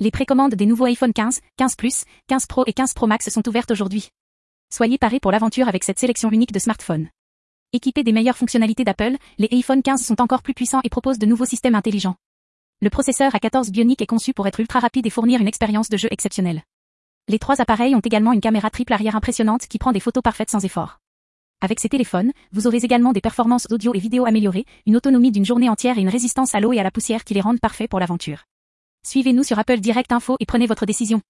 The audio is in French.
Les précommandes des nouveaux iPhone 15, 15 Plus, 15 Pro et 15 Pro Max sont ouvertes aujourd'hui. Soyez parés pour l'aventure avec cette sélection unique de smartphones. Équipés des meilleures fonctionnalités d'Apple, les iPhone 15 sont encore plus puissants et proposent de nouveaux systèmes intelligents. Le processeur A14 Bionic est conçu pour être ultra rapide et fournir une expérience de jeu exceptionnelle. Les trois appareils ont également une caméra triple arrière impressionnante qui prend des photos parfaites sans effort. Avec ces téléphones, vous aurez également des performances audio et vidéo améliorées, une autonomie d'une journée entière et une résistance à l'eau et à la poussière qui les rendent parfaits pour l'aventure. Suivez-nous sur Apple Direct Info et prenez votre décision.